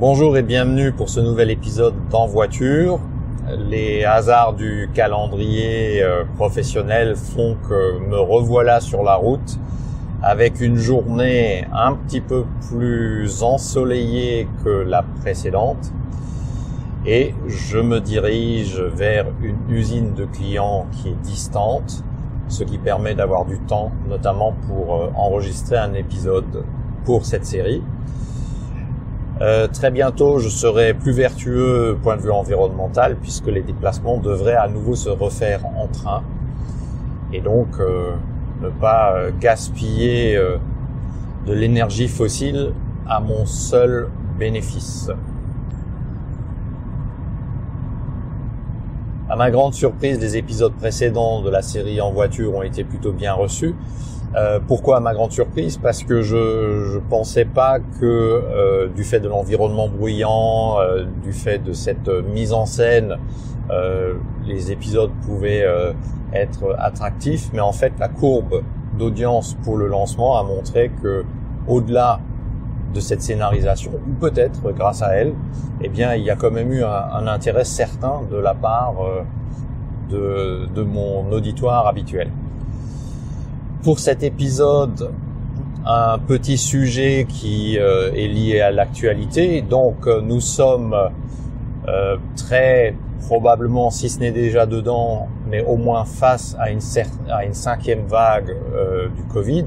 Bonjour et bienvenue pour ce nouvel épisode d'En voiture. Les hasards du calendrier euh, professionnel font que me revoilà sur la route avec une journée un petit peu plus ensoleillée que la précédente et je me dirige vers une usine de clients qui est distante, ce qui permet d'avoir du temps notamment pour euh, enregistrer un épisode pour cette série. Euh, très bientôt, je serai plus vertueux point de vue environnemental puisque les déplacements devraient à nouveau se refaire en train et donc euh, ne pas euh, gaspiller de l'énergie fossile à mon seul bénéfice. À ma grande surprise, les épisodes précédents de la série en voiture ont été plutôt bien reçus. Euh, pourquoi ma grande surprise? Parce que je ne pensais pas que euh, du fait de l'environnement bruyant, euh, du fait de cette mise en scène, les épisodes pouvaient être attractifs. Mais en fait, la courbe d'audience pour le lancement a montré que au-delà de cette scénarisation, ou peut-être grâce à elle, eh bien, il y a quand même eu un, intérêt certain de la part de, de mon auditoire habituel pour cet épisode un petit sujet qui euh, est lié à l'actualité. Donc euh, nous sommes euh, très probablement, si ce n'est déjà dedans, mais au moins face à une, à une cinquième vague du Covid.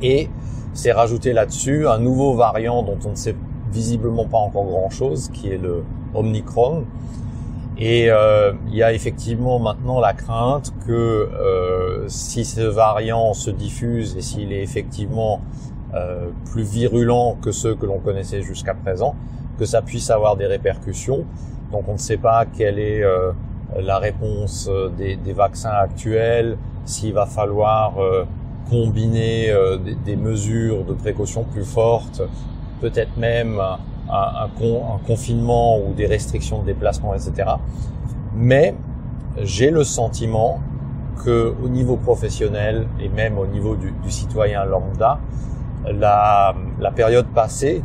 Et c'est rajouté là-dessus un nouveau variant dont on ne sait visiblement pas encore grand-chose, qui est le Omicron, et euh, il y a effectivement maintenant la crainte que euh, si ce variant se diffuse et s'il est effectivement euh, plus virulent que ceux que l'on connaissait jusqu'à présent, que ça puisse avoir des répercussions. Donc on ne sait pas quelle est la réponse des, vaccins actuels, s'il va falloir combiner des, des, mesures de précaution plus fortes, peut-être même un, confinement ou des restrictions de déplacement, etc. Mais j'ai le sentiment que au niveau professionnel et même au niveau du, citoyen lambda, la, période passée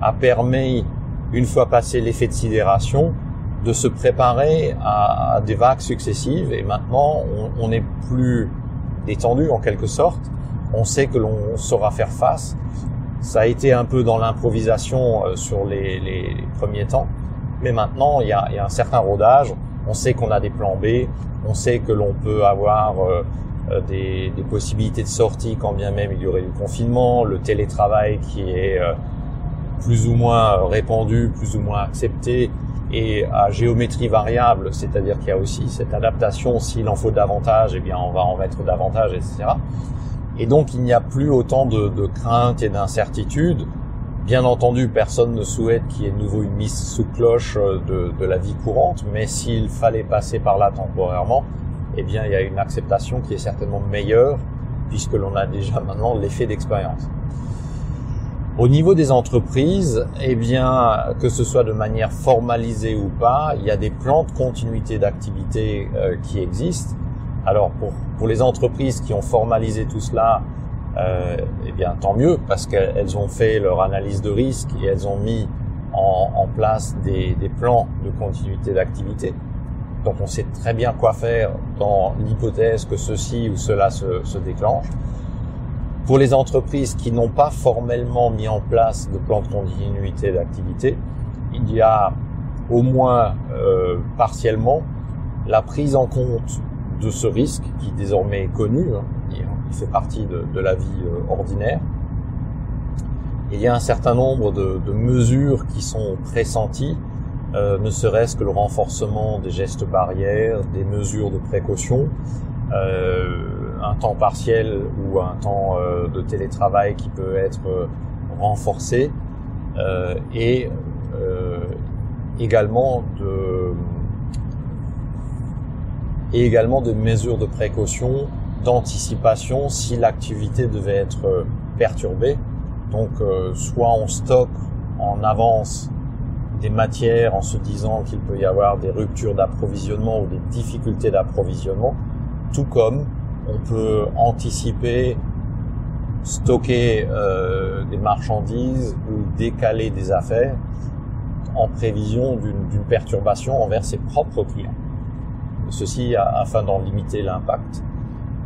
a permis, une fois passé l'effet de sidération, de se préparer à, des vagues successives et maintenant on n'est plus détendu en quelque sorte. On sait que l'on saura faire face. Ça a été un peu dans l'improvisation euh, sur les, premiers temps, mais maintenant il y a, un certain rodage. On sait qu'on a des plans B, on sait que l'on peut avoir euh, euh, des, possibilités de sortie quand bien même il y aurait du confinement, le télétravail qui est plus ou moins répandu, plus ou moins accepté et à géométrie variable, c'est-à-dire qu'il y a aussi cette adaptation, s'il en faut davantage, eh bien on va en mettre davantage, etc. Et donc il n'y a plus autant de, de craintes et d'incertitudes. Bien entendu, personne ne souhaite qu'il y ait de nouveau une mise sous cloche euh, de, de la vie courante, mais s'il fallait passer par là temporairement, eh bien il y a une acceptation qui est certainement meilleure puisque l'on a déjà maintenant l'effet d'expérience. Au niveau des entreprises, eh bien, que ce soit de manière formalisée ou pas, il y a des plans de continuité d'activité euh, qui existent alors pour, pour les entreprises qui ont formalisé tout cela, euh, eh bien tant mieux parce qu'elles ont fait leur analyse de risque et elles ont mis en, en place des, des, plans de continuité d'activité. Donc on sait très bien quoi faire dans l'hypothèse que ceci ou cela se, se, déclenche. Pour les entreprises qui n'ont pas formellement mis en place de plan de continuité d'activité, il y a au moins euh, partiellement la prise en compte de ce risque qui désormais est connu, hein, il fait partie de, la vie euh, ordinaire. il y a un certain nombre de, mesures qui sont pressenties, euh, ne serait-ce que le renforcement des gestes barrières, des mesures de précaution, euh, un temps partiel ou un temps de télétravail qui peut être renforcé, et également de et également de mesures de précaution, d'anticipation si l'activité devait être euh, perturbée. Donc euh, soit on stocke en avance des matières en se disant qu'il peut y avoir des ruptures d'approvisionnement ou des difficultés d'approvisionnement, tout comme on peut anticiper stocker euh, des marchandises ou décaler des affaires en prévision d'une perturbation envers ses propres clients. Ceci afin d'en limiter l'impact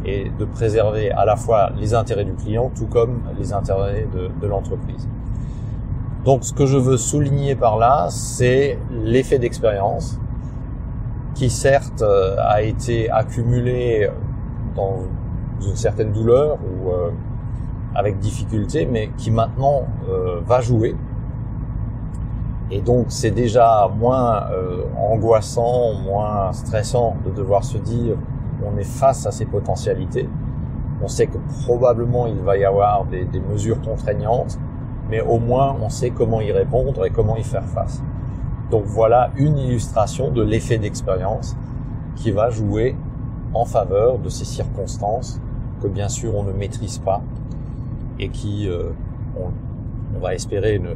et de préserver à la fois les intérêts du client tout comme les intérêts de, l'entreprise. Donc ce que je veux souligner par là, c'est l'effet d'expérience qui certes euh, a été accumulé dans une certaine douleur ou euh, avec difficulté, mais qui maintenant euh, va jouer. Et donc c'est déjà moins angoissant, moins stressant de devoir se dire on est face à ces potentialités. On sait que probablement il va y avoir des mesures contraignantes, mais au moins on sait comment y répondre et comment y faire face. Donc voilà une illustration de l'effet d'expérience qui va jouer en faveur de ces circonstances que bien sûr on ne maîtrise pas et qui, euh, on, va espérer, ne,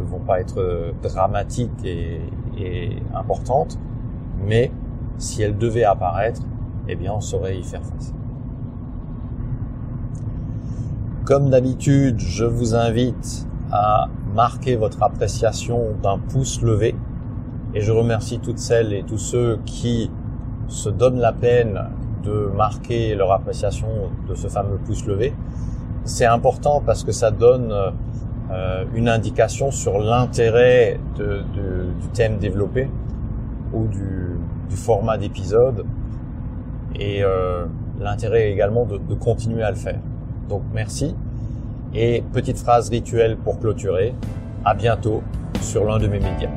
vont pas être dramatiques et, et importantes, mais si elles devaient apparaître, eh bien on saurait y faire face. Comme d'habitude, je vous invite à marquer votre appréciation d'un pouce levé et je remercie toutes celles et tous ceux qui se donnent la peine de marquer leur appréciation de ce fameux pouce levé. C'est important parce que ça donne euh, une indication sur l'intérêt du thème développé ou du, du format d'épisode et euh, l'intérêt également de, de continuer à le faire. Donc merci. Et petite phrase rituelle pour clôturer. À bientôt sur l'un de mes médias.